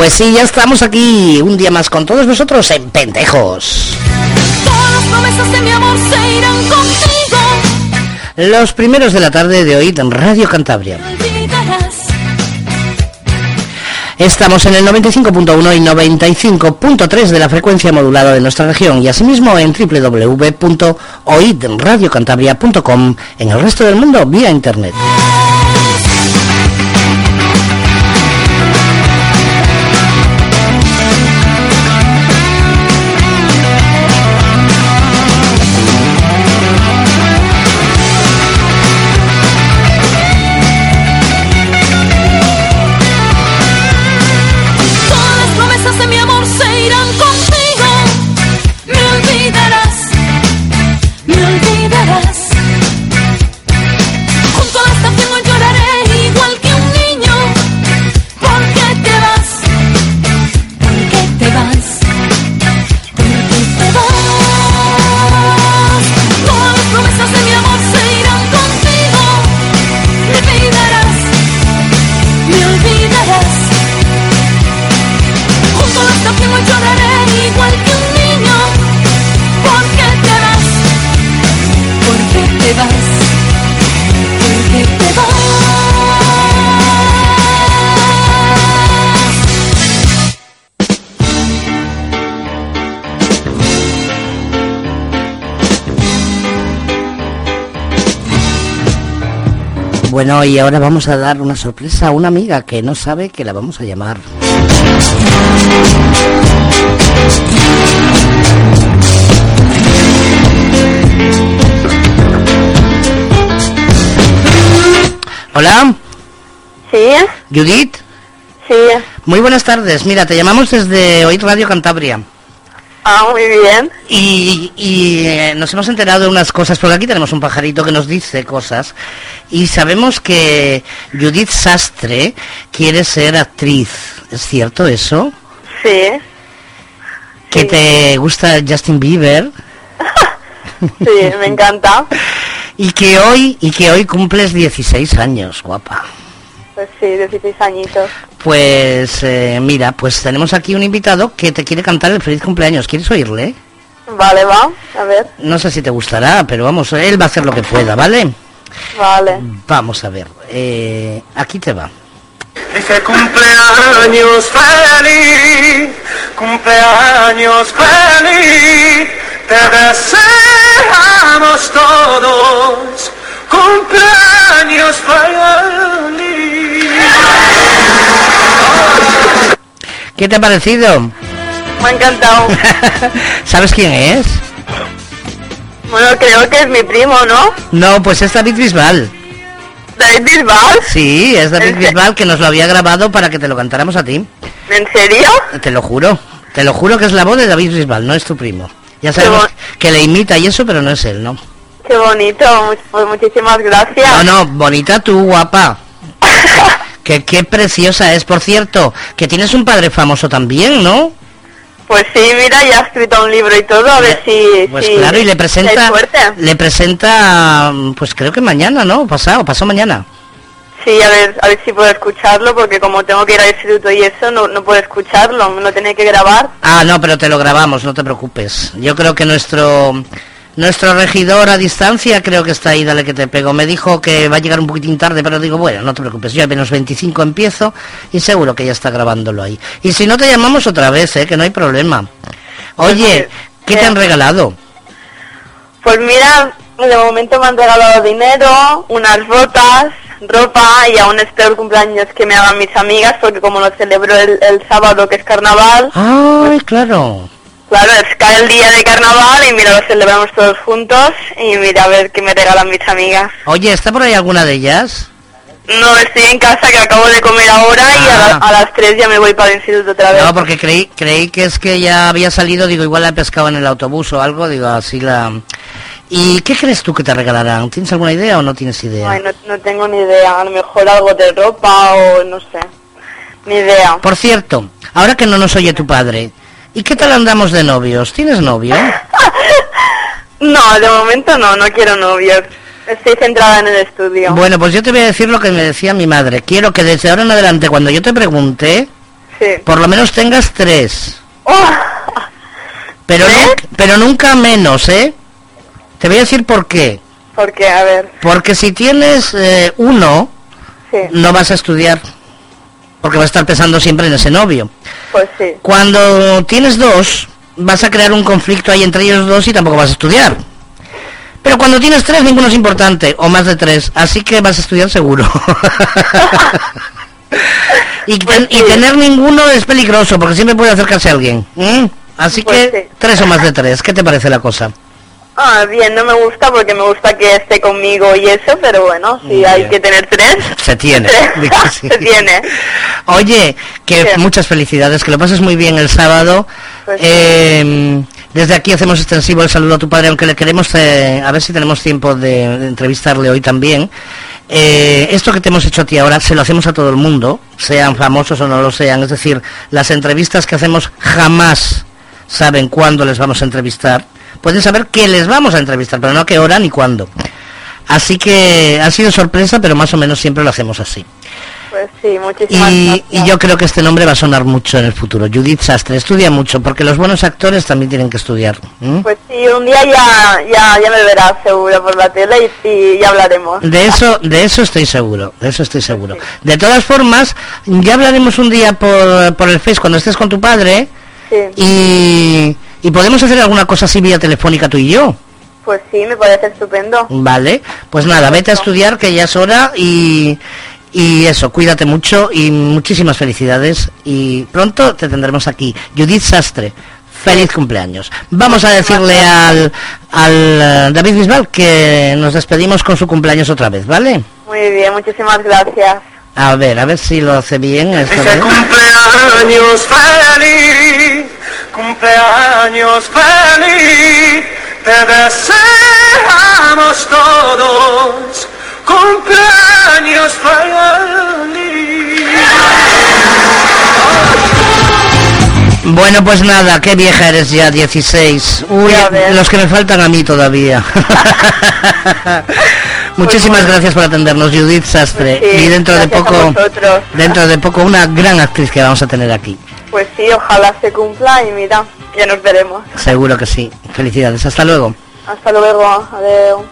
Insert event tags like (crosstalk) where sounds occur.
Pues sí, ya estamos aquí un día más con todos nosotros en Pendejos. Los primeros de la tarde de hoy en Radio Cantabria. Estamos en el 95.1 y 95.3 de la frecuencia modulada de nuestra región y asimismo en www.oidradiocantabria.com en el resto del mundo vía internet. Bueno, y ahora vamos a dar una sorpresa a una amiga que no sabe que la vamos a llamar. Hola. Sí. Judith. Sí. Muy buenas tardes. Mira, te llamamos desde Oír Radio Cantabria. Ah, muy bien. Y, eh, nos hemos enterado de unas cosas, porque aquí tenemos un pajarito que nos dice cosas. Y sabemos que Judith Sastre quiere ser actriz. ¿Es cierto eso? Sí. ¿Que te gusta Justin Bieber? (laughs) sí, me encanta. (laughs) y que hoy y que hoy cumples 16 años, guapa. Pues sí, 16 añitos. Pues eh, mira, pues tenemos aquí un invitado que te quiere cantar el feliz cumpleaños. ¿Quieres oírle? Vale, va, a ver. No sé si te gustará, pero vamos, él va a hacer lo que pueda, ¿vale? Vale. Vamos a ver, eh, aquí te va. Dice cumpleaños feliz, cumpleaños feliz, te deseamos todos, cumpleaños ¿Qué te ha parecido? Me ha encantado. (laughs) ¿Sabes quién es? Bueno, creo que es mi primo, ¿no? No, pues es David Bisbal. ¿David Bisbal? Sí, es David ¿En se- Bisbal que nos lo había grabado para que te lo cantáramos a ti. ¿En serio? Te lo juro. Te lo juro que es la voz de David Bisbal, no es tu primo. Ya sabemos que le imita y eso, pero no es él, ¿no? Qué bonito, mu- pues muchísimas gracias. No, no, bonita tú, guapa. Que qué preciosa es, por cierto, que tienes un padre famoso también, ¿no? Pues sí, mira, ya ha escrito un libro y todo, a ver si... Pues si- claro, y le presenta, le presenta, pues creo que mañana, ¿no? Pasado, pasado mañana. Sí, a ver, a ver si puedo escucharlo, porque como tengo que ir al instituto y eso, no, no puedo escucharlo, me lo tiene que grabar. Ah, no, pero te lo grabamos, no te preocupes. Yo creo que nuestro nuestro regidor a distancia creo que está ahí, dale que te pego. Me dijo que va a llegar un poquitín tarde, pero digo, bueno, no te preocupes, yo a menos 25 empiezo y seguro que ya está grabándolo ahí. Y si no te llamamos otra vez, ¿eh? que no hay problema. Oye, ¿qué te han regalado? Pues mira, de momento me han regalado dinero, unas botas, ropa y aún espero el cumpleaños que me hagan mis amigas, porque como lo celebro el, el sábado que es carnaval, Ay, claro. Claro, es cae el día de carnaval y mira, lo celebramos todos juntos y mira a ver qué me regalan mis amigas. Oye, ¿está por ahí alguna de ellas? No, estoy en casa que acabo de comer ahora y a, la- Ah. a las 3 ya me voy para el instituto otra vez. No, porque creí, creí que es que ya había salido, digo, igual la he pescado en el autobús o algo, digo, así la... ¿Y qué crees tú que te regalarán? ¿Tienes alguna idea o no tienes idea? Ay, no, no tengo ni idea, a lo mejor algo de ropa o no sé, ni idea. Por cierto, ahora que no nos oye tu padre, ¿y qué tal andamos de novios? ¿Tienes novio? (laughs) No, de momento no, no quiero novios. Estoy centrada en el estudio. Bueno, pues yo te voy a decir lo que me decía mi madre. Quiero que desde ahora en adelante, cuando yo te pregunte, Sí. por lo menos tengas tres. Oh, Pero, ¿Tres? nu- pero nunca menos, ¿eh? Te voy a decir por qué. porque, a ver, Porque si tienes eh, uno, sí, no vas a estudiar. Porque vas a estar pensando siempre en ese novio. pues sí. Cuando tienes dos, vas a crear un conflicto ahí entre ellos dos y tampoco vas a estudiar. Pero cuando tienes tres, ninguno es importante, o más de tres, así que vas a estudiar seguro. (laughs) y, ten- y tener ninguno es peligroso, porque siempre puede acercarse a alguien. Así Pues que sí. tres o más de tres, ¿qué te parece la cosa? Ah, bien, no me gusta porque me gusta que esté conmigo y eso, pero bueno, si hay que tener tres. Se tiene. (laughs) tres, (laughs) sí. Se tiene. Oye, que Sí. muchas felicidades, que lo pases muy bien el sábado. Pues sí. Eh, desde aquí hacemos extensivo el saludo a tu padre, aunque le queremos, eh, a ver si tenemos tiempo de, de entrevistarle hoy también. Eh, esto que te hemos hecho a ti ahora se lo hacemos a todo el mundo, sean famosos o no lo sean. Es decir, las entrevistas que hacemos jamás saben cuándo les vamos a entrevistar. Pueden saber que les vamos a entrevistar, pero no a qué hora ni cuándo. Así que ha sido sorpresa, pero más o menos siempre lo hacemos así. Pues sí, muchísimas Y, gracias. y yo creo que este nombre va a sonar mucho en el futuro. Judith Sastre, estudia mucho, porque los buenos actores también tienen que estudiar. Pues sí, un día ya, ya, ya me verás seguro por la tele y, y ya hablaremos. De eso, de eso estoy seguro, de eso estoy seguro. De todas formas, ya hablaremos un día por, por el Face cuando estés con tu padre Sí, y, y podemos hacer alguna cosa así vía telefónica tú y yo. pues sí, me parece estupendo. Vale, pues nada, vete a estudiar que ya es hora y, y eso, cuídate mucho y muchísimas felicidades y pronto te tendremos aquí. Judith Sastre, feliz cumpleaños. Vamos a decirle al, al eh, David Bisbal que nos despedimos con su cumpleaños otra vez, ¿vale? Muy bien, muchísimas gracias. A ver, a ver si lo hace bien esta Dice vez. cumpleaños feliz, cumpleaños feliz, te deseamos todos, cumpleaños feliz. Bueno, pues nada, qué vieja eres ya, 16. Uy, los que me faltan a mí todavía. (laughs) Muchísimas bueno. gracias por atendernos, Judith Sastre. Pues sí, y dentro de poco, dentro de poco, una gran actriz que vamos a tener aquí. Pues sí, ojalá se cumpla y mira, ya nos veremos. Seguro que sí. Felicidades. Hasta luego. Hasta luego, adiós.